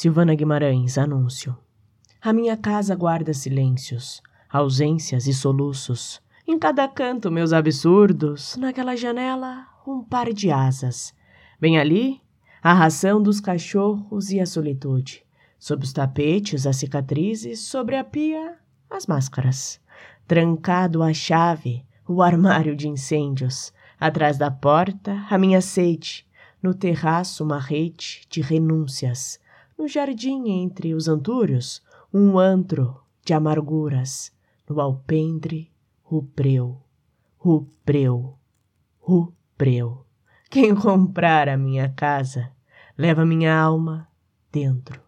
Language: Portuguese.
Silvana Guimarães, anúncio. A minha casa guarda silêncios, ausências e soluços. Em cada canto, meus absurdos. Naquela janela, um par de asas. Bem ali, a ração dos cachorros e a solitude. Sob os tapetes, as cicatrizes, sobre a pia, as máscaras. Trancado a chave, o armário de incêndios. Atrás da porta, a minha sede. No terraço, uma rede de renúncias. No jardim, entre os antúrios, um antro de amarguras. No alpendre, breu, o breu. Quem comprar a minha casa, leva minha alma dentro